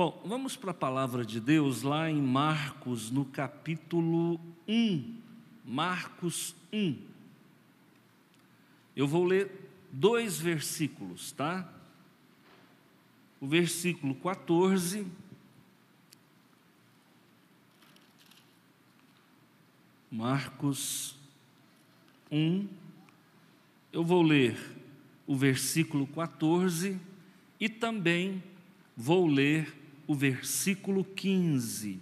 Bom, vamos para a palavra de Deus lá em Marcos, no capítulo 1. Marcos 1. Eu vou ler dois versículos, tá? O versículo 14. Marcos 1. Eu vou ler o versículo 14 e também vou ler o versículo 15.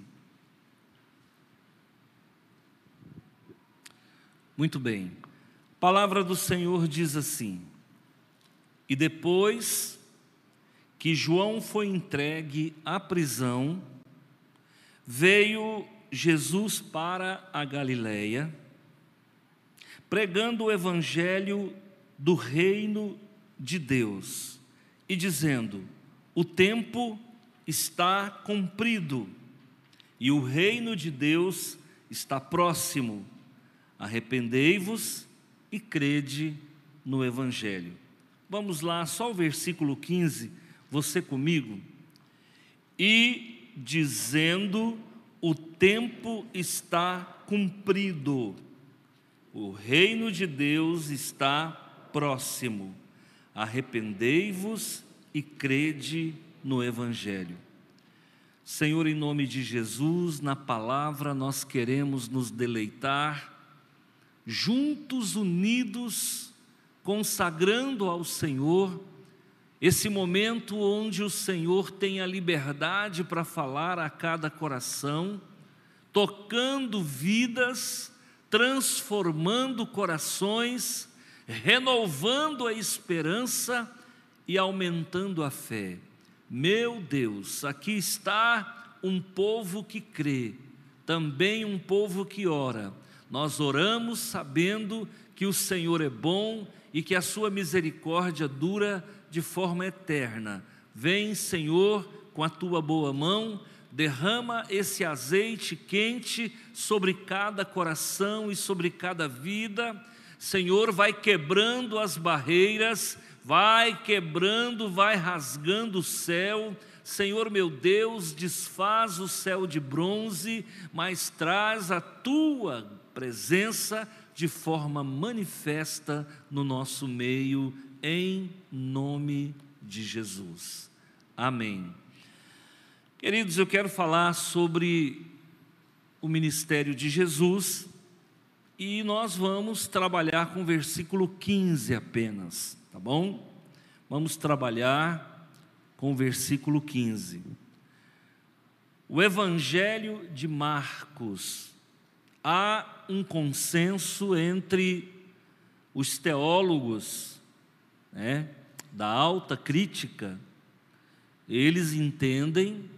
Muito bem. A palavra do Senhor diz assim: E depois que João foi entregue à prisão, veio Jesus para a Galileia, pregando o evangelho do reino de Deus e dizendo: O tempo está cumprido e o reino de Deus está próximo. Arrependei-vos e crede no Evangelho. Vamos lá, só o versículo 15, você comigo. E dizendo: O tempo está cumprido, o reino de Deus está próximo. Arrependei-vos e crede no Evangelho. Senhor, em nome de Jesus, na palavra nós queremos nos deleitar, juntos, unidos, consagrando ao Senhor esse momento onde o Senhor tem a liberdade para falar a cada coração, tocando vidas, transformando corações, renovando a esperança e aumentando a fé. Meu Deus, aqui está um povo que crê, também um povo que ora. Nós oramos sabendo que o Senhor é bom e que a sua misericórdia dura de forma eterna. Vem, Senhor, com a tua boa mão, derrama esse azeite quente sobre cada coração e sobre cada vida. Senhor, vai quebrando as barreiras vai quebrando, vai rasgando o céu. Senhor meu Deus, desfaz o céu de bronze, mas traz a tua presença de forma manifesta no nosso meio, em nome de Jesus. Amém. Queridos, eu quero falar sobre o ministério de Jesus e nós vamos trabalhar com o versículo 15 apenas tá bom? Vamos trabalhar com o versículo 15. O Evangelho de Marcos. Há um consenso entre os teólogos né, da alta crítica, eles entendem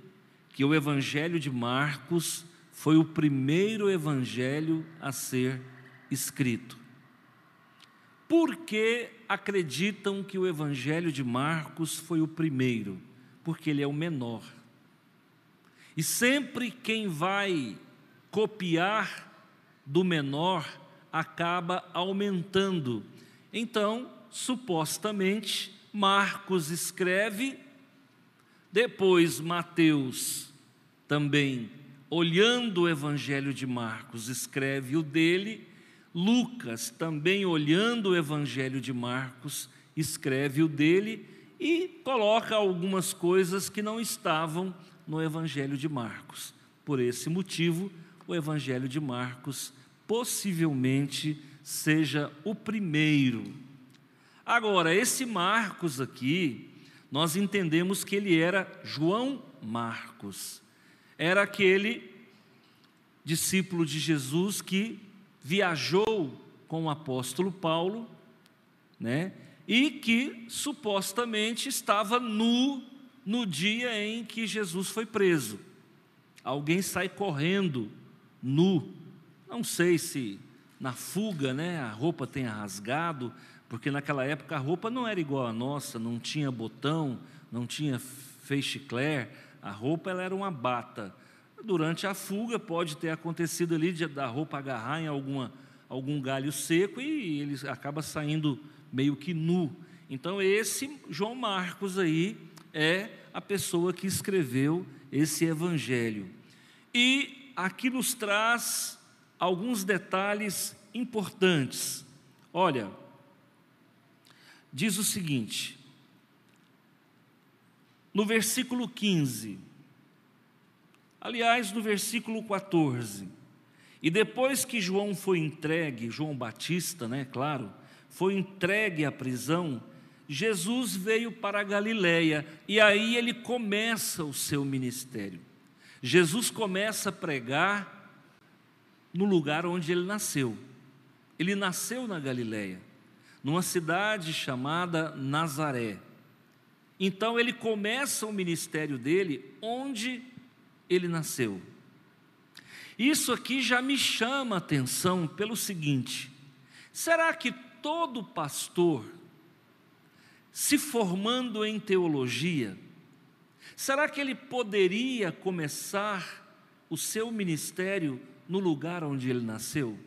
que o Evangelho de Marcos foi o primeiro evangelho a ser escrito. Por que acreditam que o Evangelho de Marcos foi o primeiro? Porque ele é o menor. E sempre quem vai copiar do menor acaba aumentando. Então, supostamente, Marcos escreve, depois Mateus também, olhando o Evangelho de Marcos, escreve o dele, Lucas, também olhando o Evangelho de Marcos, escreve o dele e coloca algumas coisas que não estavam no Evangelho de Marcos. Por esse motivo, o Evangelho de Marcos possivelmente seja o primeiro. Agora, esse Marcos aqui, nós entendemos que ele era João Marcos, era aquele discípulo de Jesus que viajou com o apóstolo Paulo, né? E que supostamente estava nu no dia em que Jesus foi preso. Alguém sai correndo nu. Não sei se na fuga, né, a roupa tenha rasgado, porque naquela época a roupa não era igual à nossa, não tinha botão, não tinha feixe-clair, a roupa ela era uma bata. Durante a fuga pode ter acontecido ali de, da roupa agarrar em alguma, algum galho seco e ele acaba saindo meio que nu. Então esse João Marcos aí é a pessoa que escreveu esse evangelho. E aqui nos traz alguns detalhes importantes. Olha, diz o seguinte, no versículo 15, aliás, no versículo 14, e depois que João foi entregue, João Batista, né, claro, foi entregue à prisão, Jesus veio para a Galiléia e aí ele começa o seu ministério. Jesus começa a pregar no lugar onde ele nasceu. Ele nasceu na Galiléia, numa cidade chamada Nazaré. Então ele começa o ministério dele onde ele nasceu. Isso aqui já me chama a atenção pelo seguinte: será que todo pastor, se formando em teologia, será que ele poderia começar o seu ministério no lugar onde ele nasceu?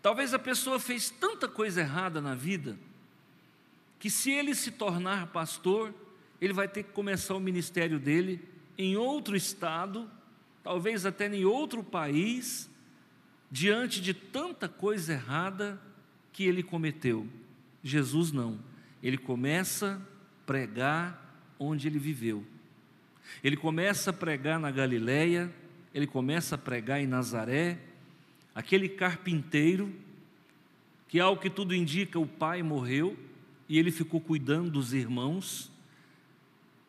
Talvez a pessoa fez tanta coisa errada na vida, que se ele se tornar pastor, ele vai ter que começar o ministério dele em outro estado, talvez até em outro país, diante de tanta coisa errada que ele cometeu. Jesus não. Ele começa a pregar onde ele viveu. Ele começa a pregar na Galileia, ele começa a pregar em Nazaré, aquele carpinteiro que ao que tudo indica o pai morreu e ele ficou cuidando dos irmãos.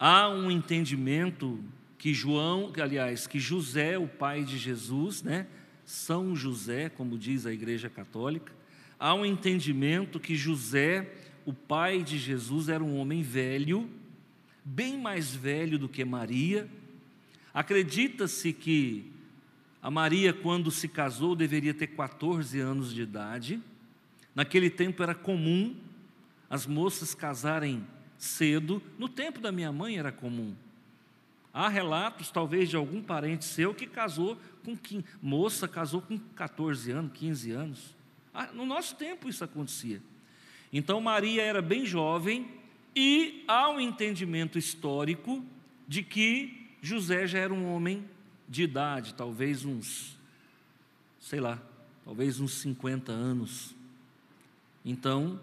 Há um entendimento que João, aliás, que José, o pai de Jesus, né, são José, como diz a Igreja Católica, há um entendimento que José, o pai de Jesus, era um homem velho, bem mais velho do que Maria. Acredita-se que a Maria, quando se casou, deveria ter 14 anos de idade. Naquele tempo era comum as moças casarem cedo. No tempo da minha mãe era comum. Há relatos, talvez, de algum parente seu que casou com moça, casou com 14 anos, 15 anos. Ah, no nosso tempo isso acontecia. Então Maria era bem jovem e há um entendimento histórico de que José já era um homem de idade, talvez uns, sei lá, talvez uns 50 anos. Então,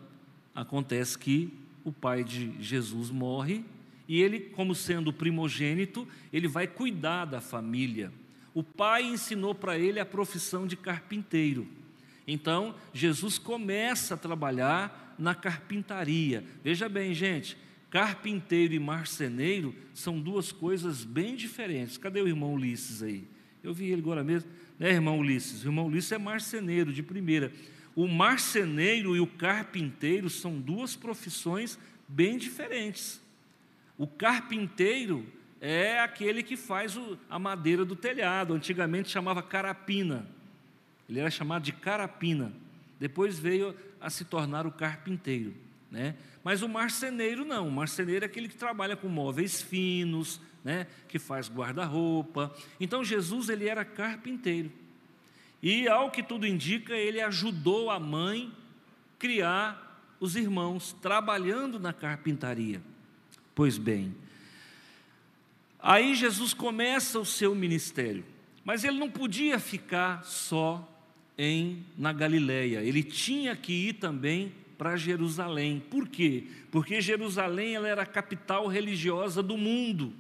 acontece que o pai de Jesus morre e ele, como sendo primogênito, ele vai cuidar da família. O pai ensinou para ele a profissão de carpinteiro. Então, Jesus começa a trabalhar na carpintaria. Veja bem, gente, carpinteiro e marceneiro são duas coisas bem diferentes. Cadê o irmão Ulisses aí? Eu vi ele agora mesmo, né, irmão Ulisses? O irmão Ulisses é marceneiro de primeira. O marceneiro e o carpinteiro são duas profissões bem diferentes. O carpinteiro é aquele que faz a madeira do telhado, antigamente chamava carapina. Ele era chamado de carapina. Depois veio a se tornar o carpinteiro. Né? Mas o marceneiro não, o marceneiro é aquele que trabalha com móveis finos, né? que faz guarda-roupa. Então Jesus ele era carpinteiro. E ao que tudo indica, ele ajudou a mãe criar os irmãos, trabalhando na carpintaria. Pois bem, aí Jesus começa o seu ministério, mas ele não podia ficar só em na Galileia, ele tinha que ir também para Jerusalém. Por quê? Porque Jerusalém ela era a capital religiosa do mundo.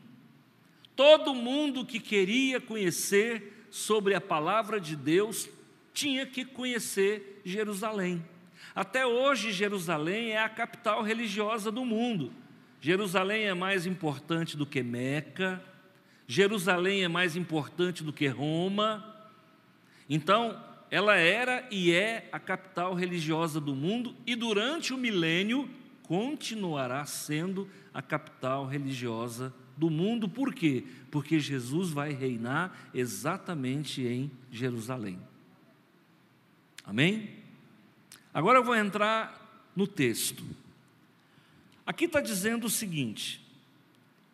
Todo mundo que queria conhecer sobre a palavra de Deus tinha que conhecer Jerusalém. Até hoje, Jerusalém é a capital religiosa do mundo. Jerusalém é mais importante do que Meca, Jerusalém é mais importante do que Roma. Então, ela era e é a capital religiosa do mundo e durante o milênio continuará sendo a capital religiosa do mundo. Por quê? Porque Jesus vai reinar exatamente em Jerusalém. Amém? Agora eu vou entrar no texto. Aqui está dizendo o seguinte: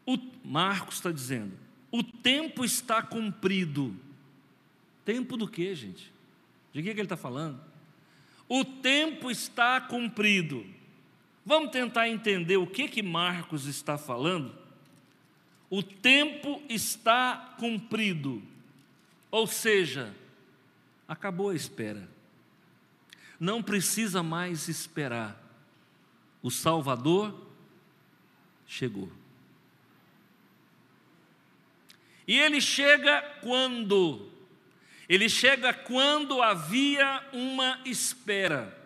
o Marcos está dizendo, o tempo está cumprido. Tempo do que, gente? De que, que ele está falando? O tempo está cumprido. Vamos tentar entender o que que Marcos está falando? O tempo está cumprido, ou seja, acabou a espera. Não precisa mais esperar. O Salvador chegou. E ele chega quando? Ele chega quando havia uma espera.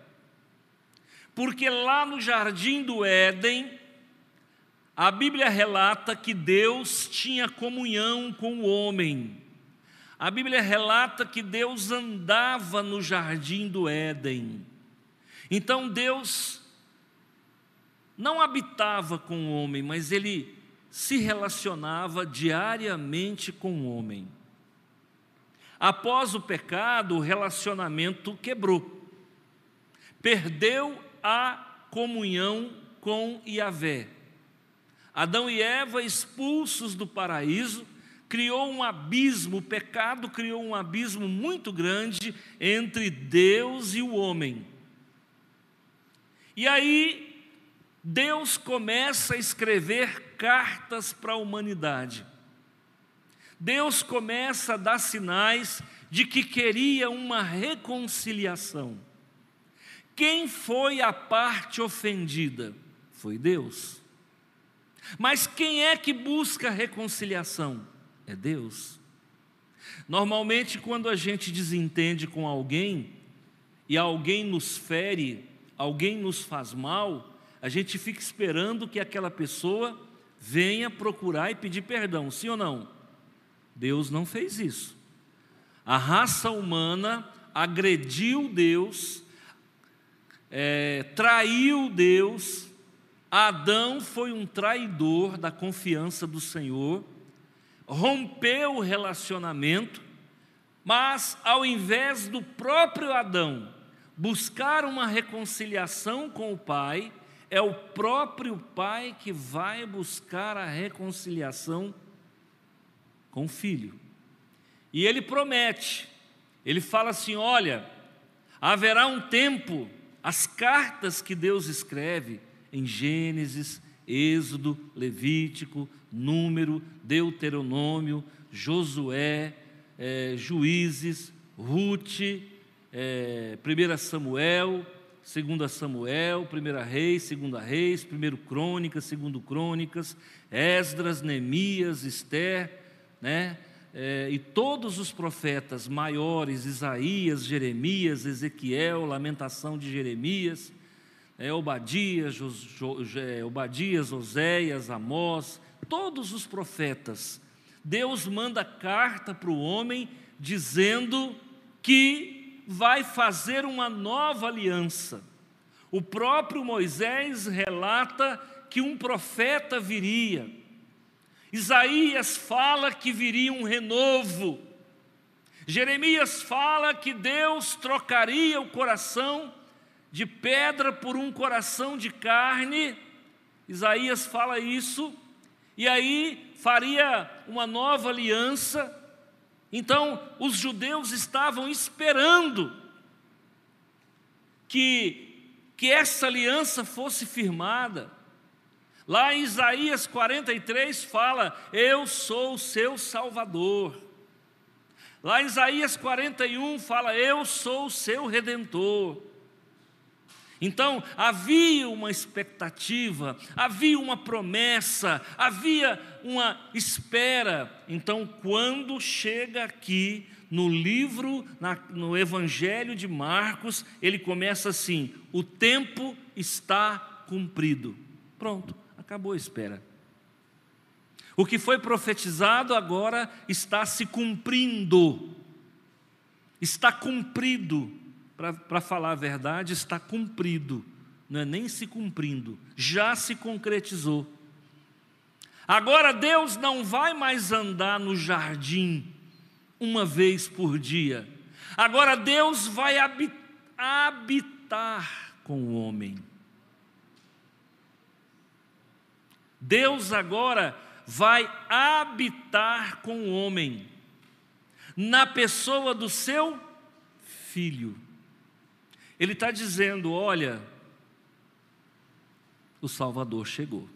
Porque lá no jardim do Éden, a Bíblia relata que Deus tinha comunhão com o homem. A Bíblia relata que Deus andava no jardim do Éden. Então Deus não habitava com o homem, mas ele se relacionava diariamente com o homem. Após o pecado, o relacionamento quebrou. Perdeu a comunhão com Yahvé. Adão e Eva, expulsos do paraíso, criou um abismo, o pecado criou um abismo muito grande entre Deus e o homem. E aí, Deus começa a escrever cartas para a humanidade. Deus começa a dar sinais de que queria uma reconciliação. Quem foi a parte ofendida? Foi Deus. Mas quem é que busca reconciliação? É Deus. Normalmente, quando a gente desentende com alguém e alguém nos fere, alguém nos faz mal, a gente fica esperando que aquela pessoa venha procurar e pedir perdão, sim ou não? Deus não fez isso. A raça humana agrediu Deus, é, traiu Deus. Adão foi um traidor da confiança do Senhor, rompeu o relacionamento, mas ao invés do próprio Adão buscar uma reconciliação com o Pai, é o próprio Pai que vai buscar a reconciliação com o filho. E ele promete, ele fala assim: olha, haverá um tempo, as cartas que Deus escreve em Gênesis, Êxodo, Levítico, Número, Deuteronômio, Josué, é, Juízes, Ruth, é, 1 Samuel, 2 Samuel, 1 Reis, 2 Reis, 1 Crônicas, 2 Crônicas, Esdras, Neemias, Esther, né? É, e todos os profetas maiores, Isaías, Jeremias, Ezequiel, Lamentação de Jeremias, é, Obadias, jo, jo, é, Obadias, Oséias, Amós, todos os profetas, Deus manda carta para o homem dizendo que vai fazer uma nova aliança. O próprio Moisés relata que um profeta viria, Isaías fala que viria um renovo. Jeremias fala que Deus trocaria o coração de pedra por um coração de carne. Isaías fala isso, e aí faria uma nova aliança. Então, os judeus estavam esperando que, que essa aliança fosse firmada. Lá em Isaías 43 fala: Eu sou o seu Salvador. Lá em Isaías 41 fala: Eu sou o seu redentor. Então havia uma expectativa, havia uma promessa, havia uma espera. Então, quando chega aqui no livro, na, no Evangelho de Marcos, ele começa assim: o tempo está cumprido. Pronto. Acabou a espera. O que foi profetizado agora está se cumprindo. Está cumprido. Para falar a verdade, está cumprido. Não é nem se cumprindo. Já se concretizou. Agora Deus não vai mais andar no jardim uma vez por dia. Agora Deus vai habitar com o homem. Deus agora vai habitar com o homem, na pessoa do seu filho. Ele está dizendo: olha, o Salvador chegou.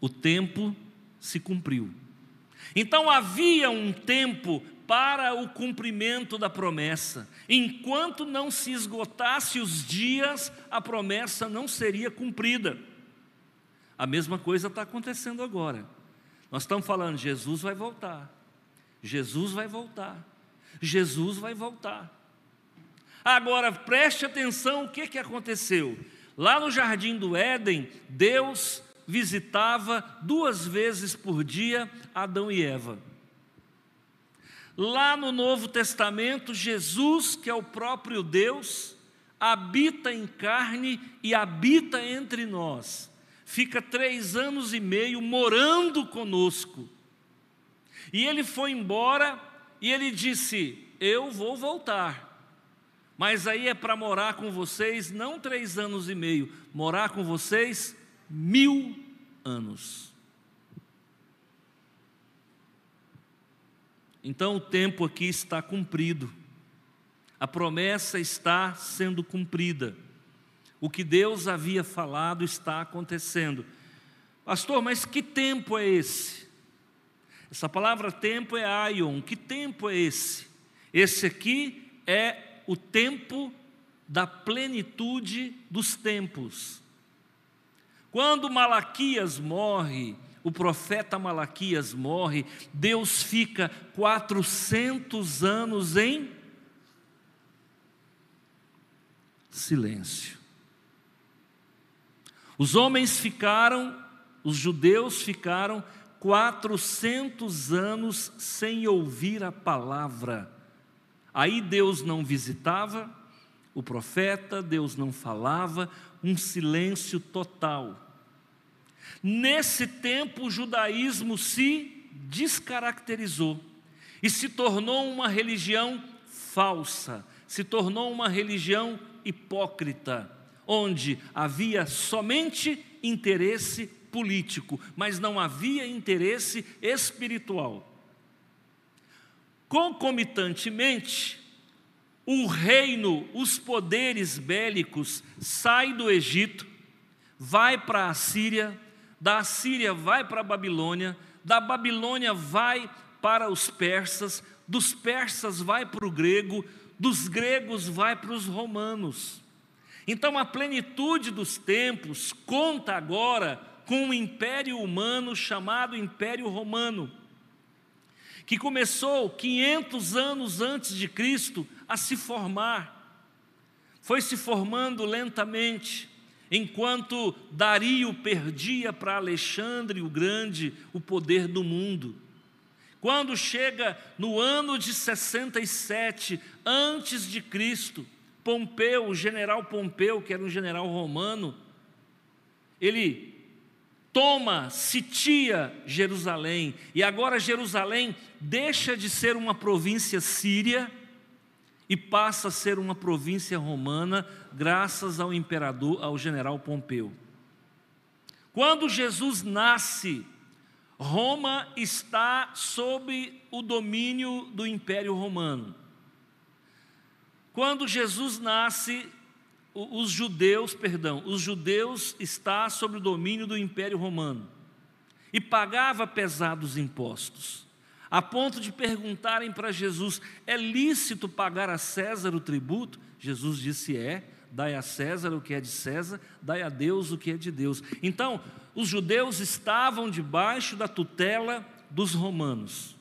O tempo se cumpriu. Então havia um tempo para o cumprimento da promessa. Enquanto não se esgotasse os dias, a promessa não seria cumprida. A mesma coisa está acontecendo agora. Nós estamos falando, Jesus vai voltar. Jesus vai voltar. Jesus vai voltar. Agora preste atenção o que, que aconteceu. Lá no jardim do Éden, Deus visitava duas vezes por dia Adão e Eva. Lá no Novo Testamento, Jesus, que é o próprio Deus, habita em carne e habita entre nós. Fica três anos e meio morando conosco. E ele foi embora e ele disse: Eu vou voltar. Mas aí é para morar com vocês, não três anos e meio, morar com vocês mil anos. Então o tempo aqui está cumprido, a promessa está sendo cumprida, o que Deus havia falado está acontecendo. Pastor, mas que tempo é esse? Essa palavra tempo é aion, que tempo é esse? Esse aqui é o tempo da plenitude dos tempos. Quando Malaquias morre, o profeta Malaquias morre, Deus fica 400 anos em silêncio. Os homens ficaram, os judeus ficaram 400 anos sem ouvir a palavra. Aí Deus não visitava o profeta, Deus não falava, um silêncio total. Nesse tempo, o judaísmo se descaracterizou e se tornou uma religião falsa, se tornou uma religião hipócrita, onde havia somente interesse político, mas não havia interesse espiritual. Concomitantemente, o reino, os poderes bélicos saem do Egito, vai para a Síria, da Síria vai para a Babilônia, da Babilônia vai para os persas, dos persas vai para o grego, dos gregos vai para os romanos. Então a plenitude dos tempos conta agora com um império humano chamado Império Romano, que começou 500 anos antes de Cristo a se formar. Foi se formando lentamente, enquanto Dario perdia para Alexandre o Grande o poder do mundo. Quando chega no ano de 67 antes de Cristo, Pompeu, o general Pompeu, que era um general romano, ele toma, sitia Jerusalém, e agora Jerusalém deixa de ser uma província síria e passa a ser uma província romana, graças ao imperador, ao general Pompeu. Quando Jesus nasce, Roma está sob o domínio do Império Romano. Quando Jesus nasce, os judeus, perdão, os judeus está sob o domínio do Império Romano e pagava pesados impostos a ponto de perguntarem para Jesus: é lícito pagar a César o tributo? Jesus disse: é. Dai a César o que é de César, dai a Deus o que é de Deus. Então, os judeus estavam debaixo da tutela dos romanos.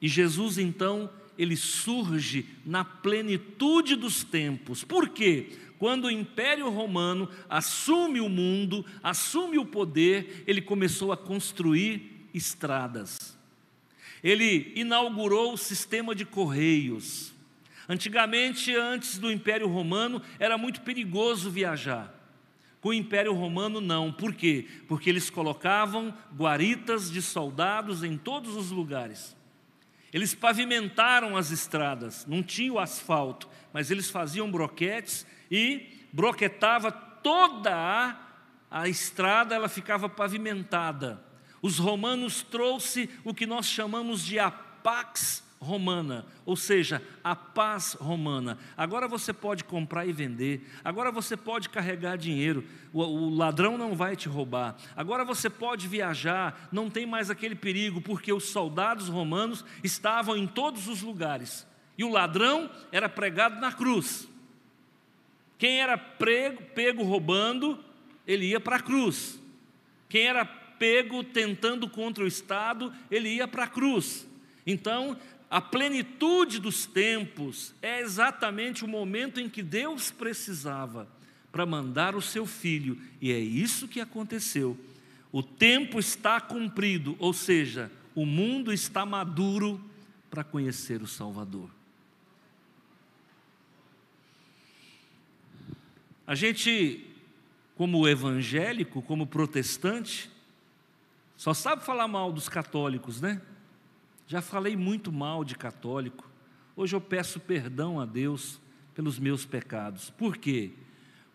E Jesus, então, ele surge na plenitude dos tempos. Por quê? Quando o Império Romano assume o mundo, assume o poder, ele começou a construir estradas ele inaugurou o sistema de correios. Antigamente, antes do Império Romano, era muito perigoso viajar. Com o Império Romano, não. Por quê? Porque eles colocavam guaritas de soldados em todos os lugares. Eles pavimentaram as estradas, não tinha o asfalto, mas eles faziam broquetes e broquetava toda a, a estrada, ela ficava pavimentada. Os romanos trouxe o que nós chamamos de a pax romana, ou seja, a paz romana. Agora você pode comprar e vender, agora você pode carregar dinheiro, o, o, ladrão não vai te roubar. Agora você pode viajar, não tem mais aquele perigo, porque os soldados romanos estavam em todos os lugares e o ladrão era pregado na cruz. Quem era prego, pego roubando, ele ia para a cruz. Quem era pego tentando contra o Estado, ele ia para a cruz. Então, a plenitude dos tempos é exatamente o momento em que Deus precisava para mandar o seu filho, e é isso que aconteceu. O tempo está cumprido, ou seja, o mundo está maduro para conhecer o Salvador. A gente, como evangélico, como protestante, só sabe falar mal dos católicos, né? Já falei muito mal de católico. Hoje eu peço perdão a Deus pelos meus pecados. Por quê?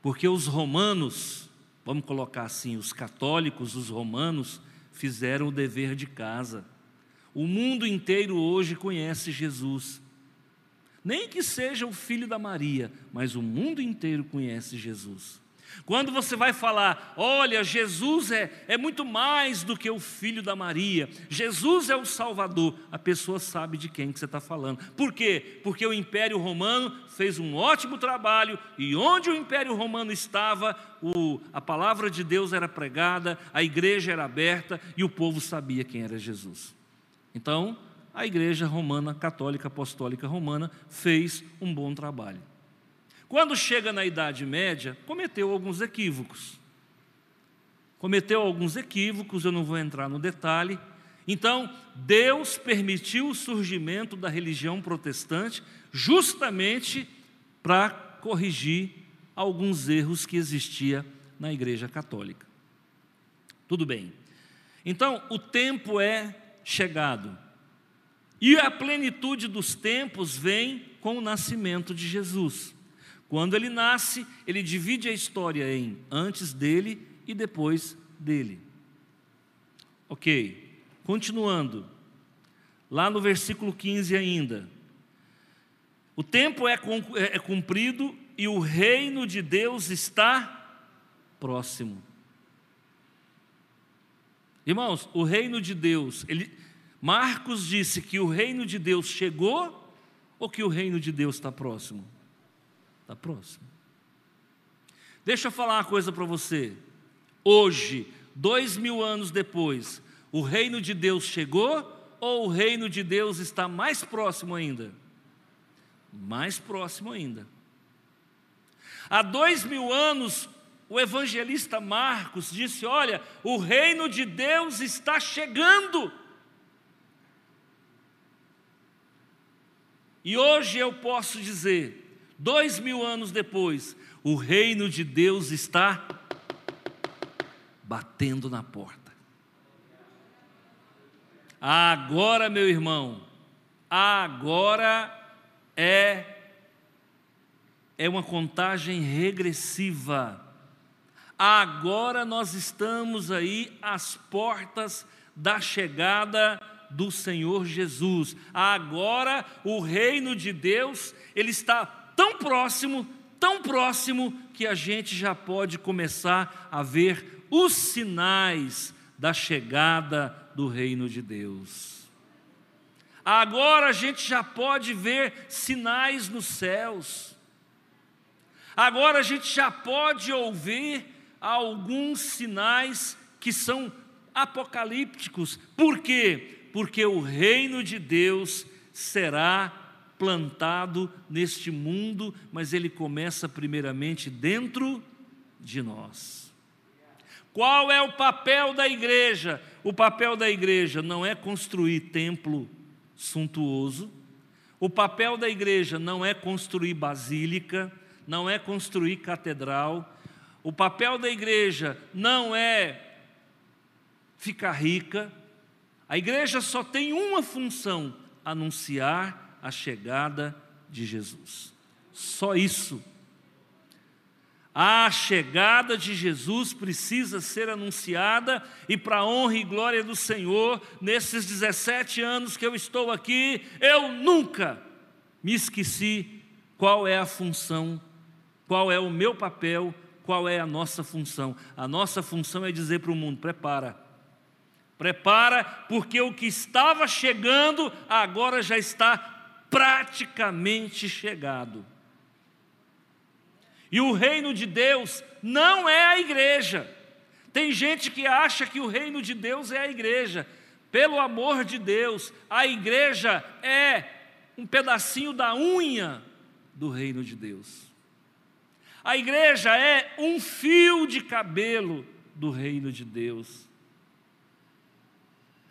Porque os romanos, vamos colocar assim, os católicos, os romanos, fizeram o dever de casa. O mundo inteiro hoje conhece Jesus. Nem que seja o filho da Maria, mas o mundo inteiro conhece Jesus. Quando você vai falar, olha, Jesus é, é muito mais do que o filho da Maria, Jesus é o Salvador, a pessoa sabe de quem que você está falando. Por quê? Porque o Império Romano fez um ótimo trabalho e onde o Império Romano estava, o, a palavra de Deus era pregada, a igreja era aberta e o povo sabia quem era Jesus. Então, a Igreja Romana, Católica Apostólica Romana, fez um bom trabalho. Quando chega na Idade Média, cometeu alguns equívocos. Cometeu alguns equívocos, eu não vou entrar no detalhe. Então, Deus permitiu o surgimento da religião protestante justamente para corrigir alguns erros que existia na Igreja Católica. Tudo bem. Então, o tempo é chegado. E a plenitude dos tempos vem com o nascimento de Jesus. Quando ele nasce, ele divide a história em antes dele e depois dele. Ok, continuando, lá no versículo 15 ainda. O tempo é, é, é cumprido e o reino de Deus está próximo. Irmãos, o reino de Deus, ele, Marcos disse que o reino de Deus chegou ou que o reino de Deus está próximo? Está próximo. Deixa eu falar uma coisa para você. Hoje, dois mil anos depois, o reino de Deus chegou ou o reino de Deus está mais próximo ainda? Mais próximo ainda. Há dois mil anos, o evangelista Marcos disse: Olha, o reino de Deus está chegando. E hoje eu posso dizer dois mil anos depois, o reino de Deus está batendo na porta. Agora, meu irmão, agora é é uma contagem regressiva. Agora nós estamos aí às portas da chegada do Senhor Jesus. Agora o reino de Deus, ele está tão próximo, tão próximo que a gente já pode começar a ver os sinais da chegada do reino de Deus. Agora a gente já pode ver sinais nos céus. Agora a gente já pode ouvir alguns sinais que são apocalípticos. Por quê? porque o reino de Deus será plantado neste mundo, mas ele começa primeiramente dentro de nós. Qual é o papel da igreja? O papel da igreja não é construir templo suntuoso, o papel da igreja não é construir basílica, não é construir catedral, o papel da igreja não é ficar rica, a igreja só tem uma função: anunciar a chegada de Jesus. Só isso. A chegada de Jesus precisa ser anunciada, e para a honra e glória do Senhor, nesses 17 anos que eu estou aqui, eu nunca me esqueci qual é a função, qual é o meu papel, qual é a nossa função. A nossa função é dizer para o mundo: prepara, prepara, porque o que estava chegando agora já está praticamente chegado. E o reino de Deus não é a igreja. Tem gente que acha que o reino de Deus é a igreja. Pelo amor de Deus, a igreja é um pedacinho da unha do reino de Deus. A igreja é um fio de cabelo do reino de Deus.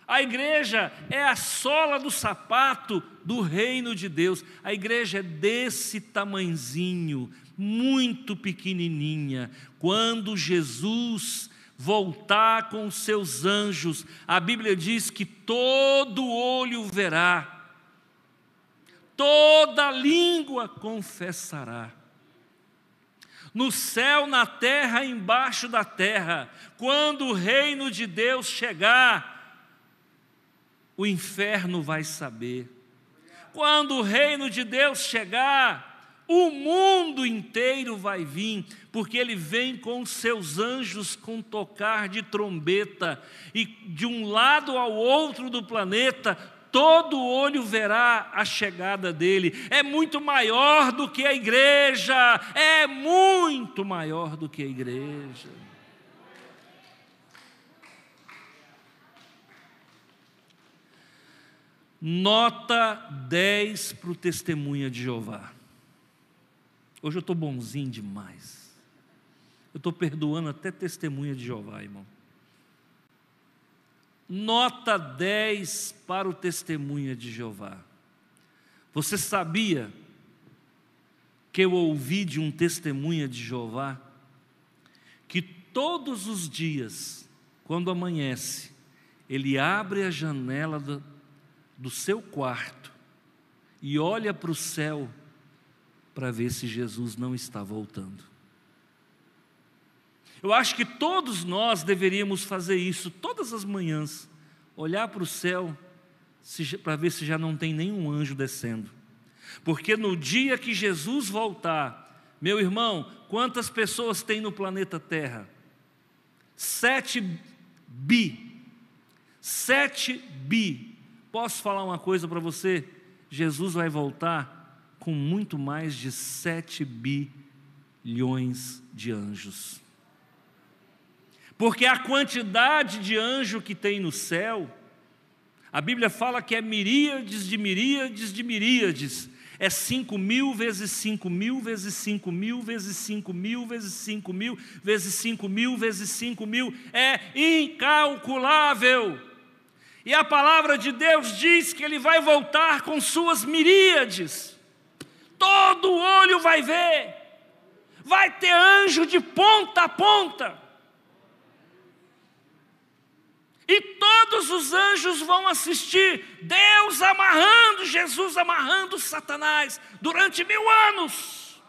A igreja é a sola do sapato do reino de Deus. A igreja é desse tamanzinho, muito pequenininha. Quando Jesus voltar com os seus anjos, a Bíblia diz que todo olho verá, toda língua confessará. No céu, na terra, embaixo da terra, quando o reino de Deus chegar, o inferno vai saber. Quando o reino de Deus chegar, o mundo inteiro vai vir, porque ele vem com seus anjos com tocar de trombeta, e de um lado ao outro do planeta, todo olho verá a chegada dele. É muito maior do que a igreja, é muito maior do que a igreja. Nota 10 para o testemunha de Jeová. Hoje eu estou bonzinho demais. Eu estou perdoando até testemunha de Jeová, irmão. Nota 10 para o testemunha de Jeová. Você sabia que eu ouvi de um testemunha de Jeová que todos os dias, quando amanhece, ele abre a janela do, do seu quarto e olha para o céu para ver se Jesus não está voltando. Eu acho que todos nós deveríamos fazer isso todas as manhãs, olhar para o céu para ver se já não tem nenhum anjo descendo. Porque no dia que Jesus voltar, meu irmão, quantas pessoas tem no planeta Terra? Sete bi. Sete bi. Posso falar uma coisa para você? Jesus vai voltar com muito mais de 7 bilhões de anjos. Porque a quantidade de anjo que tem no céu, a Bíblia fala que é miríades de miríades de miríades. É cinco mil vezes cinco mil vezes cinco mil vezes cinco mil vezes cinco mil vezes cinco mil vezes cinco mil. É incalculável. E a palavra de Deus diz que ele vai voltar com suas miríades. Todo olho vai ver. Vai ter anjo de ponta a ponta. E todos os anjos vão assistir Deus amarrando, Jesus amarrando Satanás durante mil anos.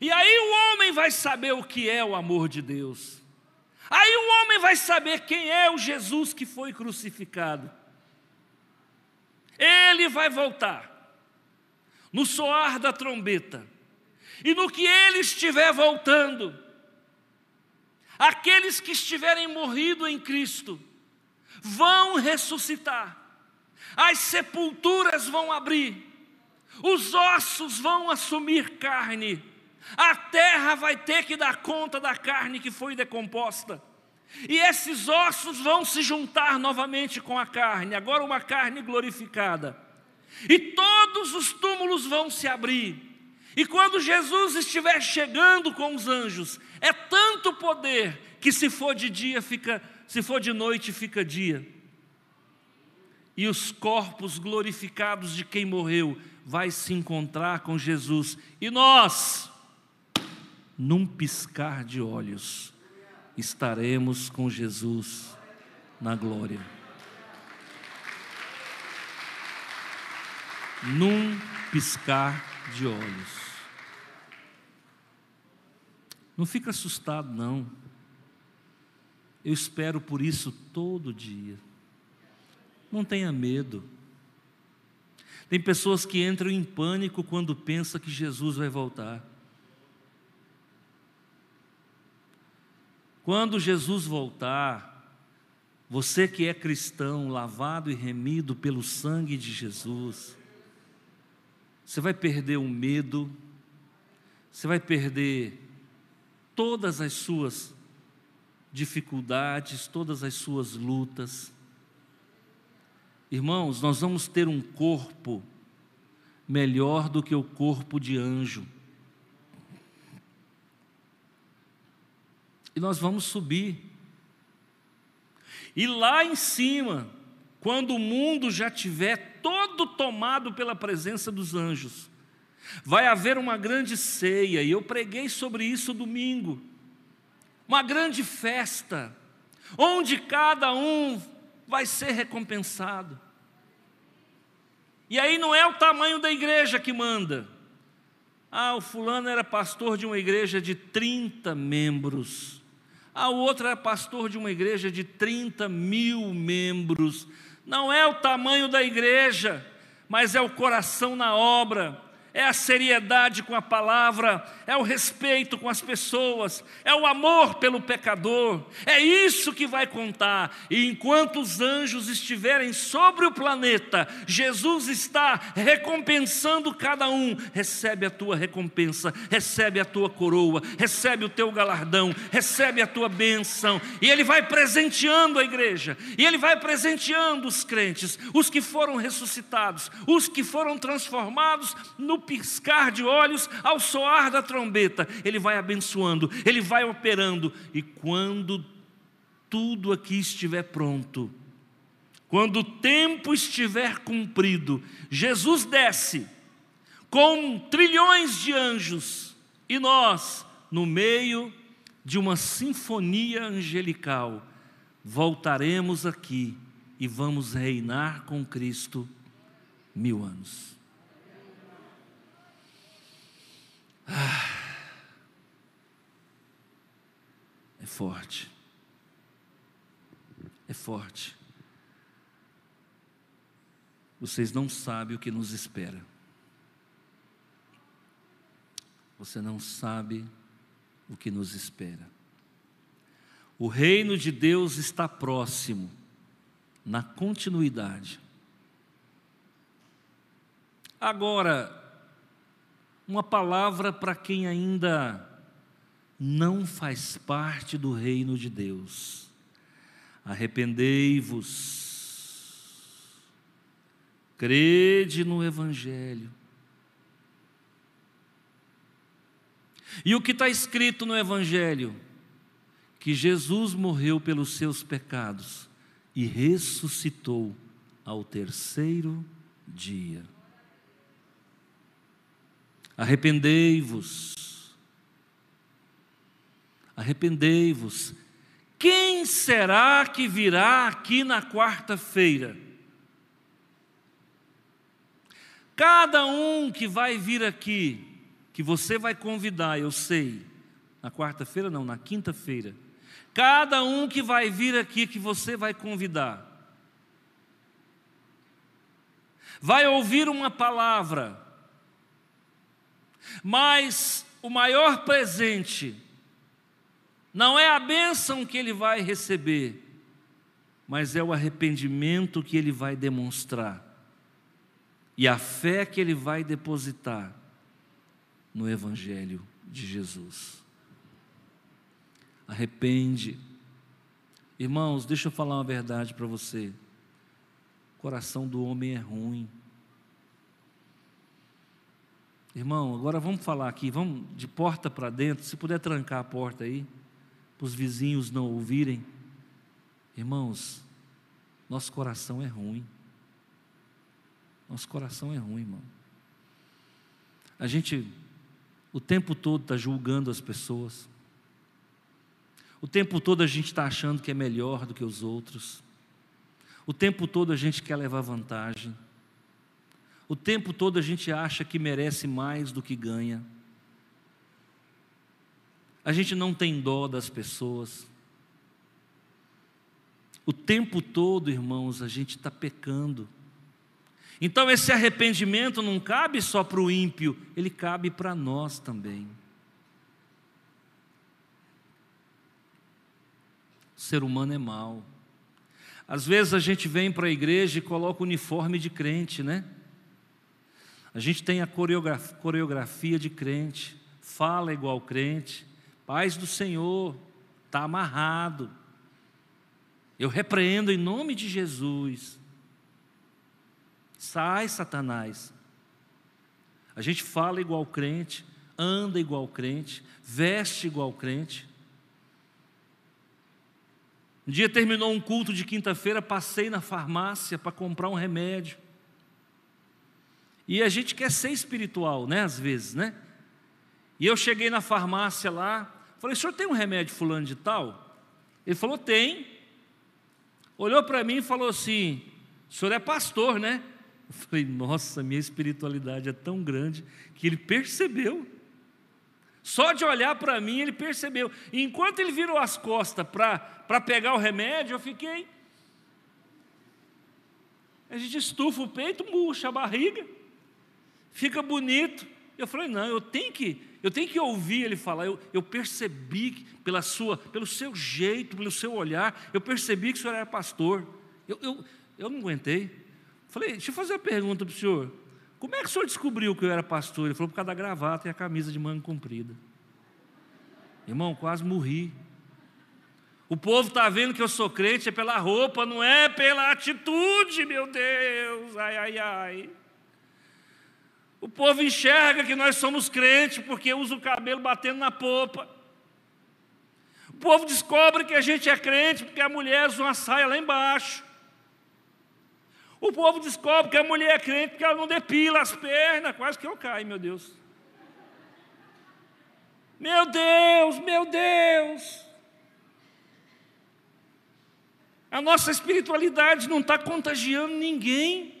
E aí o homem vai saber o que é o amor de Deus. Aí o homem vai saber quem é o Jesus que foi crucificado. Ele vai voltar no soar da trombeta, e no que ele estiver voltando, aqueles que estiverem morrido em Cristo vão ressuscitar, as sepulturas vão abrir, os ossos vão assumir carne, a terra vai ter que dar conta da carne que foi decomposta. E esses ossos vão se juntar novamente com a carne, agora uma carne glorificada. E todos os túmulos vão se abrir. E quando Jesus estiver chegando com os anjos, é tanto poder que se for de dia fica, se for de noite fica dia. E os corpos glorificados de quem morreu vai se encontrar com Jesus. E nós num piscar de olhos, estaremos com Jesus na glória. Num piscar de olhos. Não fica assustado, não. Eu espero por isso todo dia. Não tenha medo. Tem pessoas que entram em pânico quando pensam que Jesus vai voltar. Quando Jesus voltar, você que é cristão, lavado e remido pelo sangue de Jesus, você vai perder o medo, você vai perder todas as suas dificuldades, todas as suas lutas. Irmãos, nós vamos ter um corpo melhor do que o corpo de anjo. E nós vamos subir. E lá em cima, quando o mundo já tiver todo tomado pela presença dos anjos, vai haver uma grande ceia, e eu preguei sobre isso domingo. Uma grande festa, onde cada um vai ser recompensado. E aí não é o tamanho da igreja que manda. Ah, o fulano era pastor de uma igreja de 30 membros. Ah, o outro era pastor de uma igreja de 30 mil membros. Não é o tamanho da igreja, mas é o coração na obra, é a seriedade com a palavra, é o respeito com as pessoas, é o amor pelo pecador, é isso que vai contar. E enquanto os anjos estiverem sobre o planeta, Jesus está recompensando cada um. Recebe a tua recompensa, recebe a tua coroa, recebe o teu galardão, recebe a tua bênção, e Ele vai presenteando a igreja, e Ele vai presenteando os crentes, os que foram ressuscitados, os que foram transformados no piscar de olhos, ao soar da trombeta, Ele vai abençoando, Ele vai operando, e quando tudo aqui estiver pronto, quando o tempo estiver cumprido, Jesus desce com trilhões de anjos e nós, no meio de uma sinfonia angelical, voltaremos aqui e vamos reinar com Cristo mil anos. É forte. É forte. Vocês não sabem o que nos espera. Você não sabe o que nos espera. O reino de Deus está próximo, na continuidade. Agora, uma palavra para quem ainda não faz parte do reino de Deus. Arrependei-vos, crede no Evangelho. E o que está escrito no Evangelho? Que Jesus morreu pelos seus pecados e ressuscitou ao terceiro dia. Arrependei-vos. Arrependei-vos. Quem será que virá aqui na quarta-feira? Cada um que vai vir aqui, que você vai convidar, eu sei, na quarta-feira não, na quinta-feira. Cada um que vai vir aqui que você vai convidar, vai ouvir uma palavra, mas o maior presente não é a bênção que ele vai receber, mas é o arrependimento que ele vai demonstrar e a fé que ele vai depositar no Evangelho de Jesus. Arrepende. Irmãos, deixa eu falar uma verdade para você. O coração do homem é ruim. Irmão, agora vamos falar aqui, vamos de porta para dentro. Se puder trancar a porta aí, para os vizinhos não ouvirem. Irmãos, nosso coração é ruim. Nosso coração é ruim, irmão. A gente o tempo todo está julgando as pessoas. O tempo todo a gente está achando que é melhor do que os outros. O tempo todo a gente quer levar vantagem. O tempo todo a gente acha que merece mais do que ganha. a gente não tem dó das pessoas. O tempo todo, irmãos, a gente está pecando. Então, esse arrependimento não cabe só para o ímpio, ele cabe para nós também. O ser humano é mau. Às vezes a gente vem para a igreja e coloca o uniforme de crente, né? A gente tem a coreografia de crente, fala igual crente, paz do Senhor, está amarrado. Eu repreendo em nome de Jesus. Sai, Satanás. A gente fala igual crente, anda igual crente, veste igual crente. Um dia terminou um culto de quinta-feira, passei na farmácia para comprar um remédio. E a gente quer ser espiritual, né? Às vezes, né? E eu cheguei na farmácia lá, falei, o senhor tem um remédio fulano de tal? Ele falou, tem. Olhou para mim e falou assim, o senhor é pastor, né? Eu falei, nossa, minha espiritualidade é tão grande que ele percebeu. Só de olhar para mim, ele percebeu. E enquanto ele virou as costas para pegar o remédio, eu fiquei. A gente estufa o peito, murcha a barriga, fica bonito. Eu falei, não, eu tenho que, eu tenho que ouvir ele falar. Eu, eu percebi pela sua, pelo seu jeito, pelo seu olhar, eu percebi que o senhor era pastor. Eu, eu, eu não aguentei. Falei, deixa eu fazer uma pergunta para o senhor. Como é que o senhor descobriu que eu era pastor? Ele falou, por causa da gravata e a camisa de manga comprida. Irmão, quase morri. O povo está vendo que eu sou crente é pela roupa, não é pela atitude, meu Deus. Ai, ai, ai. O povo enxerga que nós somos crentes porque usa o cabelo batendo na popa. O povo descobre que a gente é crente porque a mulher usa uma saia lá embaixo. O povo descobre que a mulher é crente porque ela não depila as pernas, quase que eu caio, meu Deus. Meu Deus, meu Deus. A nossa espiritualidade não está contagiando ninguém.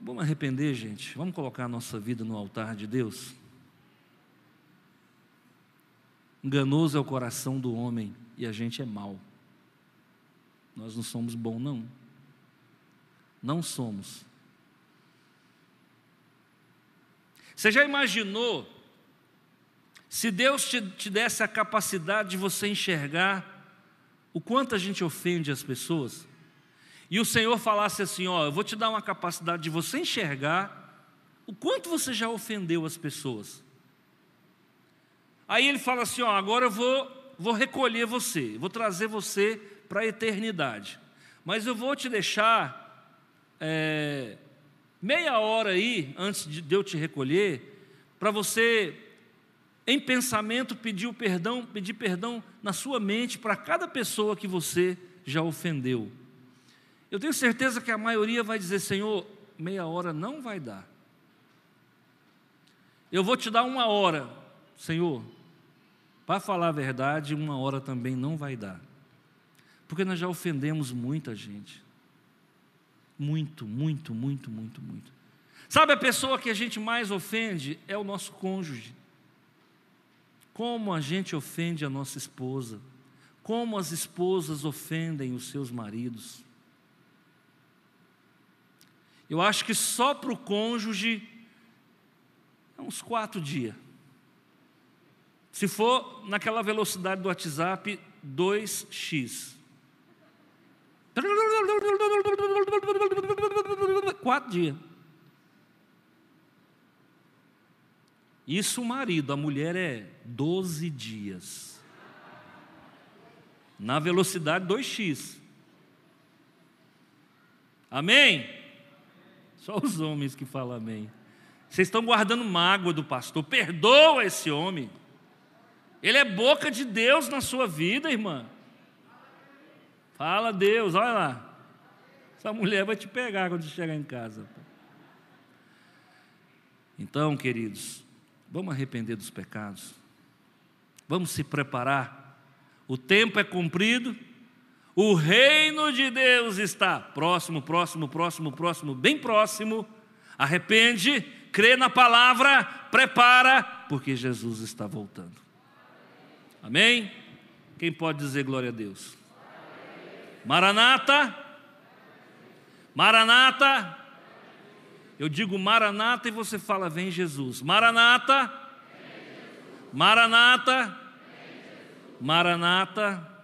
Vamos arrepender, gente? Vamos colocar a nossa vida no altar de Deus? Enganoso é o coração do homem e a gente é mau. Nós não somos bons, não. Não somos. Você já imaginou se Deus te, te desse a capacidade de você enxergar o quanto a gente ofende as pessoas? E o Senhor falasse assim: Ó, eu vou te dar uma capacidade de você enxergar o quanto você já ofendeu as pessoas. Aí ele fala assim: ó, agora eu vou, vou recolher você, vou trazer você para a eternidade. Mas eu vou te deixar é, meia hora aí, antes de eu te recolher, para você, em pensamento, pedir o perdão, pedir perdão na sua mente para cada pessoa que você já ofendeu. Eu tenho certeza que a maioria vai dizer, Senhor, meia hora não vai dar. Eu vou te dar uma hora, Senhor, para falar a verdade, uma hora também não vai dar. Porque nós já ofendemos muita gente. Muito, muito, muito, muito, muito. Sabe a pessoa que a gente mais ofende é o nosso cônjuge. Como a gente ofende a nossa esposa. Como as esposas ofendem os seus maridos. Eu acho que só para o cônjuge é uns quatro dias. Se for naquela velocidade do WhatsApp, 2x. Quatro dias. Isso o marido, a mulher é 12 dias. Na velocidade 2x. Amém? Só os homens que falam amém. Vocês estão guardando mágoa do pastor. Perdoa esse homem. Ele é boca de Deus na sua vida, irmã. Fala Deus, olha lá. Essa mulher vai te pegar quando chegar em casa. Então, queridos, vamos arrepender dos pecados. Vamos se preparar. O tempo é cumprido. O reino de Deus está próximo, próximo, próximo, próximo, bem próximo. Arrepende, crê na palavra, prepara, porque Jesus está voltando. Amém? Quem pode dizer glória a Deus? Maranata. Maranata. Eu digo Maranata e você fala vem Jesus. Maranata. Maranata. Maranata.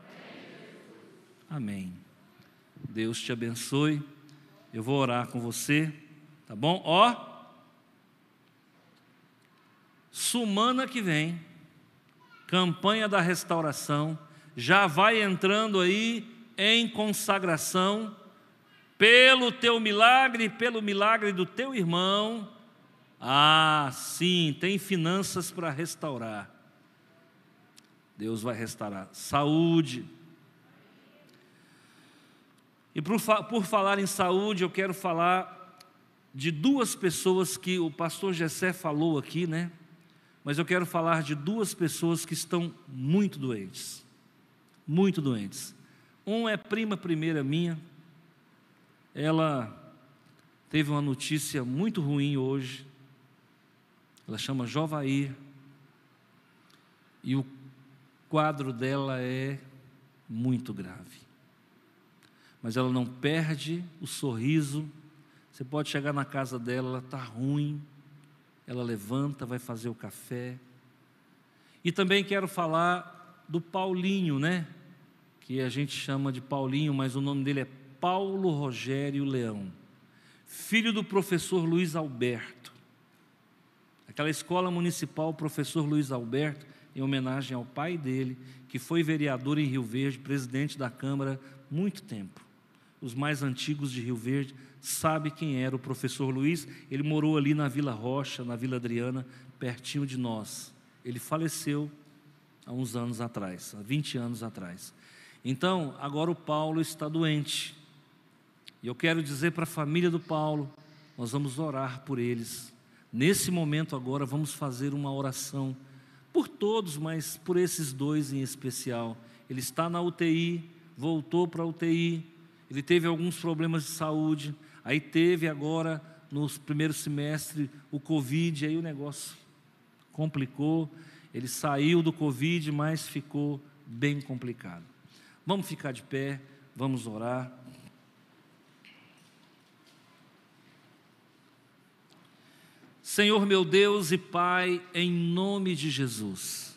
Amém. Deus te abençoe. Eu vou orar com você, tá bom? Ó, Sumana que vem, campanha da restauração, já vai entrando aí em consagração, pelo teu milagre, pelo milagre do teu irmão. Ah, sim, tem finanças para restaurar. Deus vai restaurar saúde. E por, por falar em saúde, eu quero falar de duas pessoas que o pastor Gessé falou aqui, né? Mas eu quero falar de duas pessoas que estão muito doentes. Muito doentes. Um é prima primeira minha. Ela teve uma notícia muito ruim hoje. Ela chama Jovair. E o quadro dela é muito grave. Mas ela não perde o sorriso. Você pode chegar na casa dela, ela está ruim. Ela levanta, vai fazer o café. E também quero falar do Paulinho, né? que a gente chama de Paulinho, mas o nome dele é Paulo Rogério Leão, filho do professor Luiz Alberto. Aquela escola municipal, professor Luiz Alberto, em homenagem ao pai dele, que foi vereador em Rio Verde, presidente da Câmara muito tempo. Os mais antigos de Rio Verde sabem quem era o professor Luiz. Ele morou ali na Vila Rocha, na Vila Adriana, pertinho de nós. Ele faleceu há uns anos atrás, há 20 anos atrás. Então, agora o Paulo está doente. E eu quero dizer para a família do Paulo, nós vamos orar por eles. Nesse momento agora vamos fazer uma oração por todos, mas por esses dois em especial. Ele está na UTI, voltou para a UTI, ele teve alguns problemas de saúde, aí teve agora no primeiro semestre o Covid, aí o negócio complicou. Ele saiu do Covid, mas ficou bem complicado. Vamos ficar de pé, vamos orar. Senhor meu Deus e Pai, em nome de Jesus,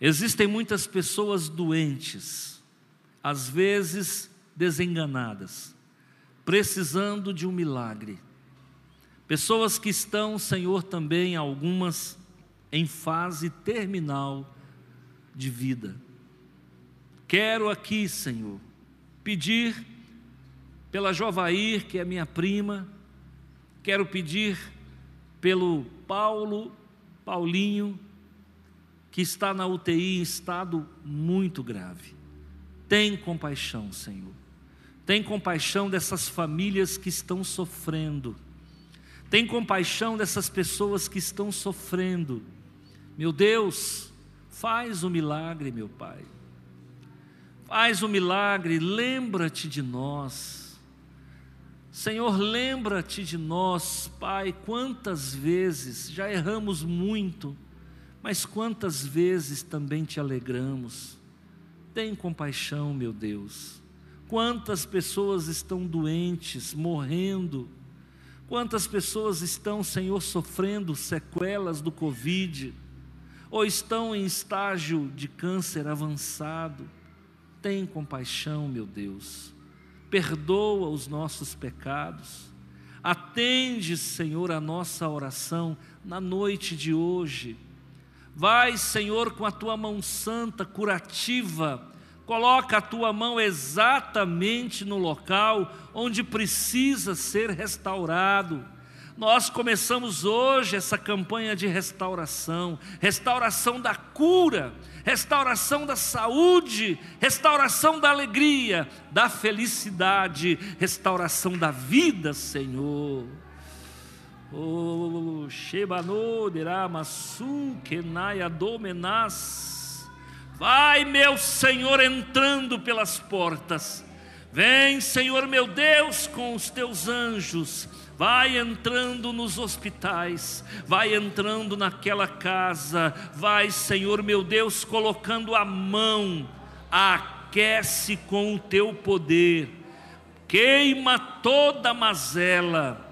existem muitas pessoas doentes, às vezes desenganadas, precisando de um milagre. Pessoas que estão, Senhor, também algumas em fase terminal de vida. Quero aqui, Senhor, pedir pela Jovair, que é minha prima, quero pedir pelo Paulo, Paulinho, que está na UTI em estado muito grave. Tem compaixão, Senhor. Tem compaixão dessas famílias que estão sofrendo. Tem compaixão dessas pessoas que estão sofrendo. Meu Deus, faz o milagre, meu Pai. Faz o um milagre, lembra-te de nós. Senhor, lembra-te de nós, Pai. Quantas vezes já erramos muito, mas quantas vezes também te alegramos. Tem compaixão, meu Deus. Quantas pessoas estão doentes, morrendo. Quantas pessoas estão, Senhor, sofrendo sequelas do Covid, ou estão em estágio de câncer avançado tem compaixão, meu Deus. Perdoa os nossos pecados. Atende, Senhor, a nossa oração na noite de hoje. Vai, Senhor, com a tua mão santa, curativa, coloca a tua mão exatamente no local onde precisa ser restaurado. Nós começamos hoje essa campanha de restauração, restauração da cura, restauração da saúde, restauração da alegria, da felicidade, restauração da vida, Senhor. Oh, Shebano Deramasu Kenaya Domenas. Vai, meu Senhor, entrando pelas portas. Vem, Senhor meu Deus, com os teus anjos. Vai entrando nos hospitais, vai entrando naquela casa, vai, Senhor meu Deus, colocando a mão, aquece com o teu poder, queima toda a mazela,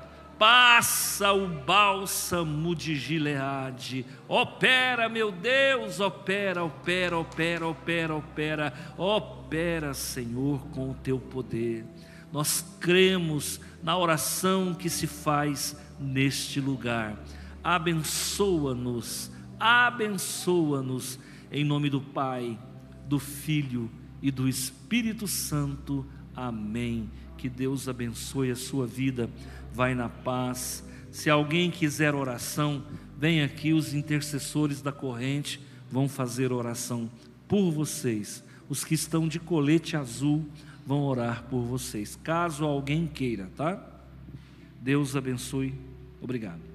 passa o bálsamo de Gileade, opera, meu Deus, opera, opera, opera, opera, opera, opera, Senhor, com o teu poder. Nós cremos na oração que se faz neste lugar. Abençoa-nos, abençoa-nos, em nome do Pai, do Filho e do Espírito Santo. Amém. Que Deus abençoe a sua vida. Vai na paz. Se alguém quiser oração, vem aqui, os intercessores da corrente vão fazer oração por vocês. Os que estão de colete azul vão orar por vocês, caso alguém queira, tá? Deus abençoe. Obrigado.